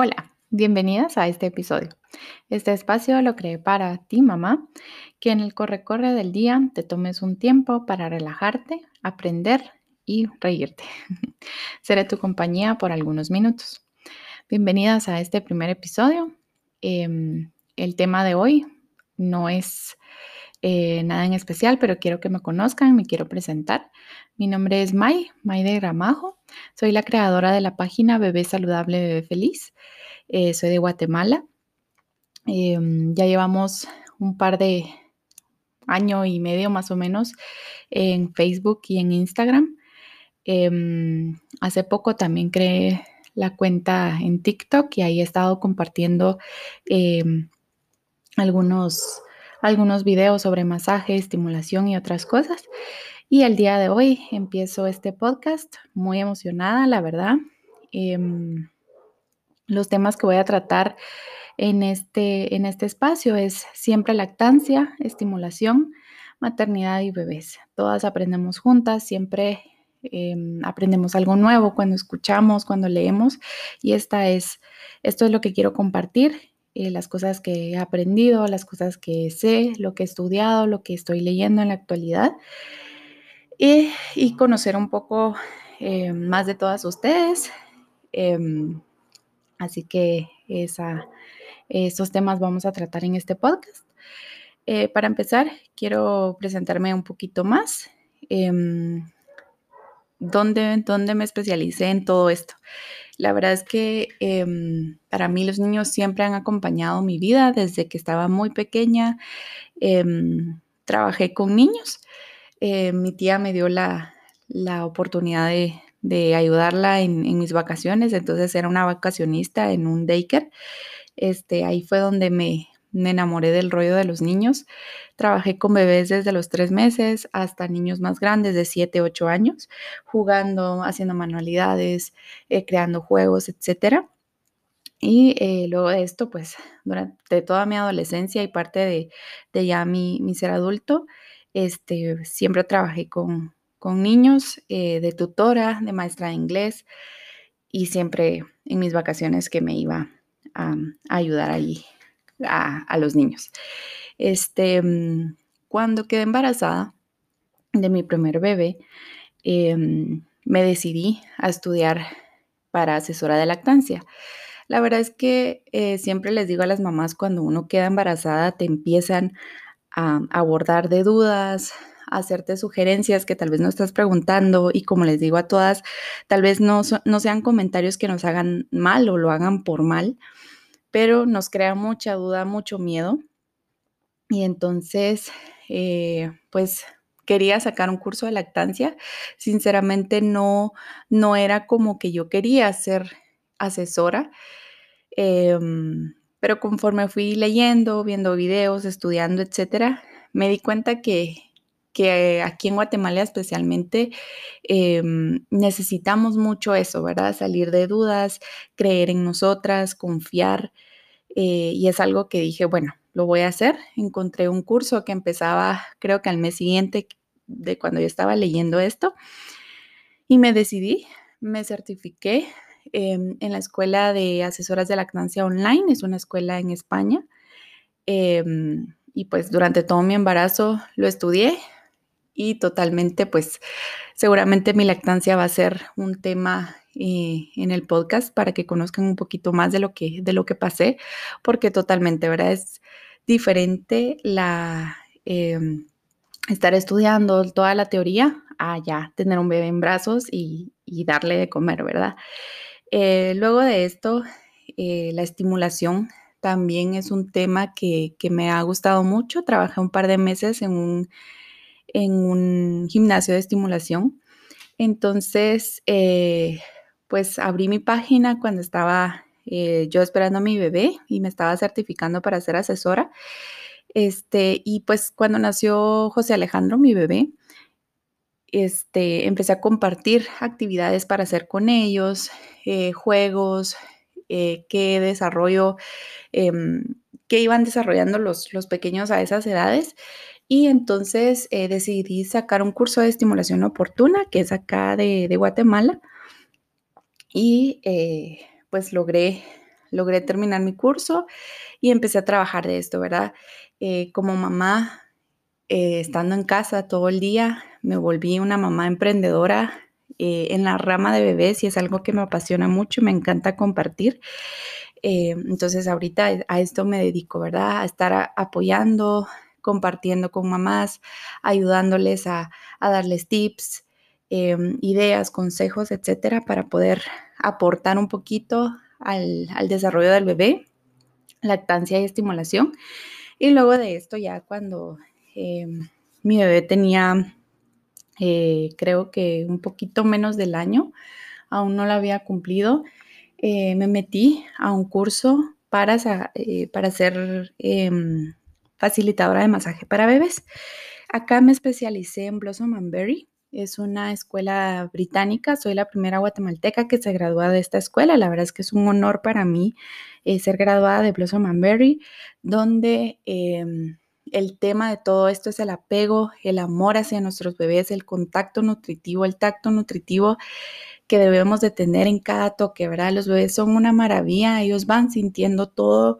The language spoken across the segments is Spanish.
Hola, bienvenidas a este episodio. Este espacio lo creé para ti, mamá, que en el corre-corre del día te tomes un tiempo para relajarte, aprender y reírte. Seré tu compañía por algunos minutos. Bienvenidas a este primer episodio. Em, el tema de hoy no es eh, nada en especial, pero quiero que me conozcan, me quiero presentar. Mi nombre es May, May de Gramajo. Soy la creadora de la página Bebé Saludable, Bebé Feliz. Eh, soy de Guatemala. Em, ya llevamos un par de año y medio más o menos en Facebook y en Instagram. Em, hace poco también creé la cuenta en TikTok y ahí he estado compartiendo em, algunos algunos videos sobre masaje, estimulación y otras cosas. Y el día de hoy empiezo este podcast muy emocionada, la verdad. Em, los temas que voy a tratar en este, en este espacio es siempre lactancia, estimulación, maternidad y bebés. Todas aprendemos juntas, siempre em, aprendemos algo nuevo cuando escuchamos, cuando leemos y esta es, esto es lo que quiero compartir eh, las cosas que he aprendido, las cosas que sé, lo que he estudiado, lo que estoy leyendo en la actualidad y, conocer un poco eh, más de todas ustedes. Em, así que esos temas vamos a tratar en este podcast. Eh, para empezar, quiero presentarme un poquito más. Em, ¿dónde, ¿Dónde me especialicé en todo esto? La verdad es que em, para mí los niños siempre han acompañado mi vida desde que estaba muy pequeña. Trabajé con niños. Eh, mi tía me dio la, oportunidad de, ayudarla en, mis vacaciones, entonces era una vacacionista en un daycare. Este, ahí fue donde me, me enamoré del rollo de los niños. Trabajé con bebés desde los tres meses hasta niños más grandes de siete, ocho años, jugando, haciendo manualidades, eh, creando juegos, etc. Y eh, luego de esto, pues durante toda mi adolescencia y parte de, ya mi, ser adulto, este, siempre trabajé con, niños, eh, de tutora, de maestra de inglés y siempre en mis vacaciones que me iba a, a ayudar ahí a, los niños. Este, mm, cuando quedé embarazada de mi primer bebé, em, me decidí a estudiar para asesora de lactancia. La verdad es que eh, siempre les digo a las mamás, cuando uno queda embarazada, te empiezan abordar de dudas, hacerte sugerencias que tal vez no estás preguntando y como les digo a todas, tal vez no, no sean comentarios que nos hagan mal o lo hagan por mal, pero nos crea mucha duda, mucho miedo. Y entonces, eh, pues quería sacar un curso de lactancia. Sinceramente no, no era como que yo quería ser asesora, em, pero conforme fui leyendo, viendo videos, estudiando, etcétera, me di cuenta que, que aquí en Guatemala especialmente em, necesitamos mucho eso, ¿verdad? Salir de dudas, creer en nosotras, confiar. Eh, y es algo que dije, bueno, lo voy a hacer. Encontré un curso que empezaba creo que al mes siguiente de cuando yo estaba leyendo esto y me decidí, me certifiqué em, en la Escuela de Asesoras de Lactancia Online, es una escuela en España. Em, y pues durante todo mi embarazo lo estudié, y totalmente, pues seguramente mi lactancia va a ser un tema eh, en el podcast para que conozcan un poquito más de lo que, de lo que pasé, porque totalmente, ¿verdad? Es diferente la... Em, estar estudiando toda la teoría a ya tener un bebé en brazos y, darle de comer, ¿verdad? Eh, luego de esto, eh, la estimulación también es un tema que, me ha gustado mucho. Trabajé un par de meses en un gimnasio de estimulación. Entonces, eh, pues abrí mi página cuando estaba yo esperando a mi bebé y me estaba certificando para ser asesora. Este, y pues cuando nació José Alejandro, mi bebé, este, empecé a compartir actividades para hacer con ellos, eh, juegos, qué desarrollo, em, que iban desarrollando los, los pequeños a esas edades. Y entonces eh, decidí sacar un curso de estimulación oportuna, que es acá de, Guatemala. Y eh, pues logré, logré terminar mi curso y empecé a trabajar de esto, ¿verdad? Eh, como mamá, eh, estando en casa todo el día, me volví una mamá emprendedora eh, en la rama de bebés y es algo que me apasiona mucho, me encanta compartir. entonces ahorita a esto me dedico, ¿verdad? A estar apoyando, compartiendo con mamás, ayudándoles a, darles tips, ideas, consejos, etcétera, para poder aportar un poquito al, desarrollo del bebé, lactancia y estimulación. Y luego de esto, ya cuando eh, mi bebé tenía, eh, creo que un poquito menos del año, aún no lo había cumplido, eh, me metí a un curso para, para ser em, facilitadora de masaje para bebés. Acá me especialicé en Blossom and Berry. Es una escuela británica, soy la primera guatemalteca que se gradúa de esta escuela. La verdad es que es un honor para mí ser graduada de Blossom and Berry, donde em, el tema de todo esto es el apego, el amor hacia nuestros bebés, el contacto nutritivo, el tacto nutritivo que debemos de tener en cada toque, ¿verdad? Los bebés son una maravilla, ellos van sintiendo todo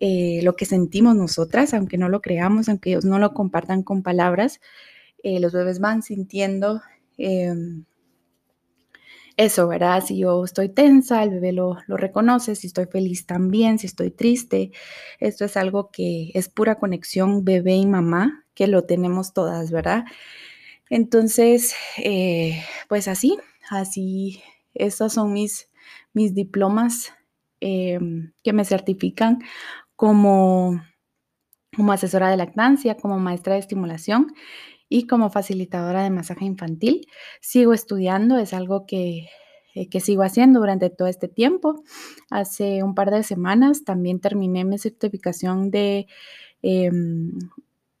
eh, lo que sentimos nosotras, aunque no lo creamos, aunque ellos no lo compartan con palabras, eh, los bebés van sintiendo em, eso, ¿verdad? Si yo estoy tensa, el bebé lo, reconoce, si estoy feliz también, si estoy triste. Esto es algo que es pura conexión bebé y mamá, que lo tenemos todas, ¿verdad? Entonces, eh, pues así, así, estos son mis, mis diplomas em, que me certifican como, como asesora de lactancia, como maestra de estimulación y como facilitadora de masaje infantil. Sigo estudiando, es algo que, eh, que, sigo haciendo durante todo este tiempo. Hace un par de semanas también terminé mi certificación de, em,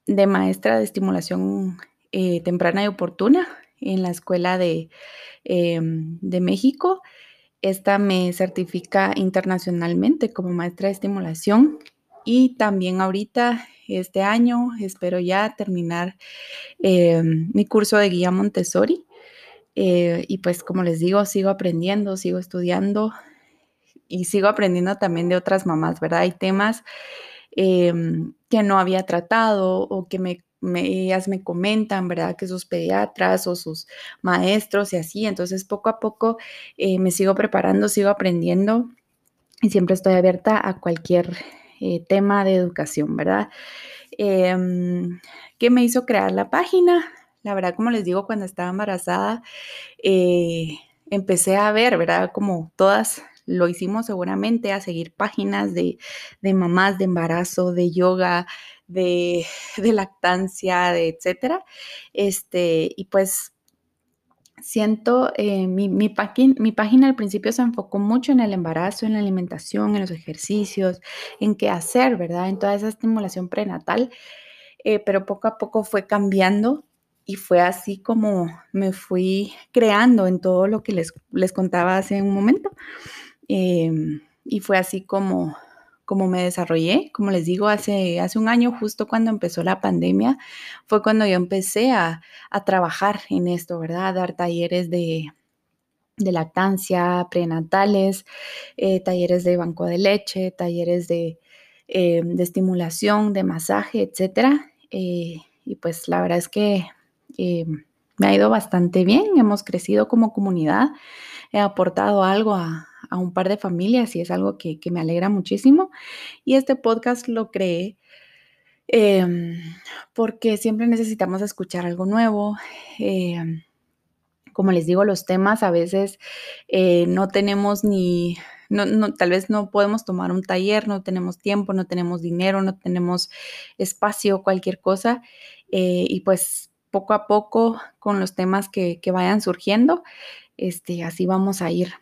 de maestra de estimulación eh, temprana y oportuna en la Escuela de, em, de México. Esta me certifica internacionalmente como maestra de estimulación y también ahorita, este año, espero ya terminar eh, mi curso de guía Montessori. Eh, y pues como les digo, sigo aprendiendo, sigo estudiando y sigo aprendiendo también de otras mamás, ¿verdad? Hay temas eh, que no había tratado o que ellas me comentan, ¿verdad? Que sus pediatras o sus maestros y así. Entonces poco a poco me sigo preparando, sigo aprendiendo y siempre estoy abierta a cualquier eh, tema de educación, ¿verdad? Em, ¿Qué me hizo crear la página? La verdad, como les digo, cuando estaba embarazada, eh, empecé a ver, ¿verdad? Como todas lo hicimos seguramente, a seguir páginas de, de mamás de embarazo, de yoga, de, de lactancia, de etcétera. Este, y pues siento, eh, mi, mi, mi, página al principio se enfocó mucho en el embarazo, en la alimentación, en los ejercicios, en qué hacer, ¿verdad? En toda esa estimulación prenatal, eh, pero poco a poco fue cambiando y fue así como me fui creando en todo lo que les, les contaba hace un momento. Em, y fue así como como me desarrollé, como les digo, hace, hace un año, justo cuando empezó la pandemia, fue cuando yo empecé a, trabajar en esto, ¿verdad? A dar talleres de, lactancia, prenatales, eh, talleres de banco de leche, talleres de, eh, estimulación, de masaje, etcétera. Eh, y pues la verdad es que me ha ido bastante bien, hemos crecido como comunidad, he aportado algo a, a un par de familias y es algo que, me alegra muchísimo. Y este podcast lo creé em, porque siempre necesitamos escuchar algo nuevo. Em, como les digo, los temas a veces eh, no tenemos ni, no, tal vez no podemos tomar un taller, no tenemos tiempo, no tenemos dinero, no tenemos espacio, cualquier cosa. Eh, y pues poco a poco con los temas que, vayan surgiendo, este, así vamos a ir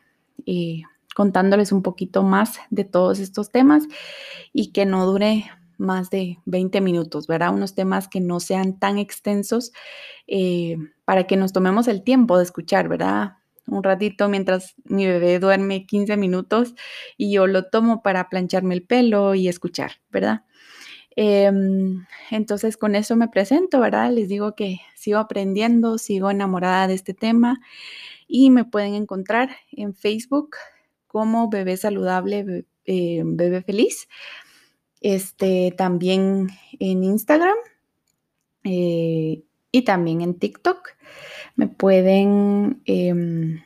contándoles un poquito más de todos estos temas y que no dure más de 20 minutos, ¿verdad? Unos temas que no sean tan extensos eh, para que nos tomemos el tiempo de escuchar, ¿verdad? Un ratito mientras mi bebé duerme 15 minutos y yo lo tomo para plancharme el pelo y escuchar, ¿verdad? Em, entonces con eso me presento, ¿verdad? Les digo que sigo aprendiendo, sigo enamorada de este tema y me pueden encontrar en Facebook como Bebé Saludable eh, Bebé Feliz. Este, también en Instagram eh, y también en TikTok. Me pueden em,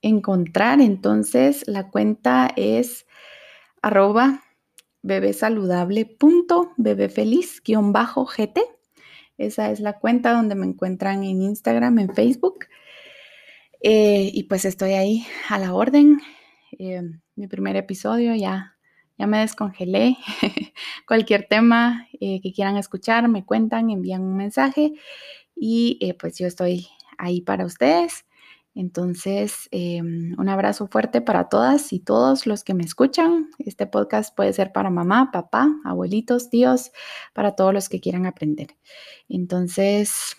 encontrar, entonces la cuenta es arroba bebesaludable.bebefeliz-gt. Esa es la cuenta donde me encuentran en Instagram, en Facebook. Eh, y pues estoy ahí a la orden. Eh, mi primer episodio ya, ya me descongelé. Cualquier tema eh, que quieran escuchar, me cuentan, envían un mensaje y pues yo estoy ahí para ustedes. Entonces, em, un abrazo fuerte para todas y todos los que me escuchan. Este podcast puede ser para mamá, papá, abuelitos, tíos, para todos los que quieran aprender. Entonces,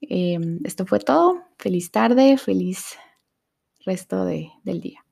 em, esto fue todo. Feliz tarde, feliz resto del día.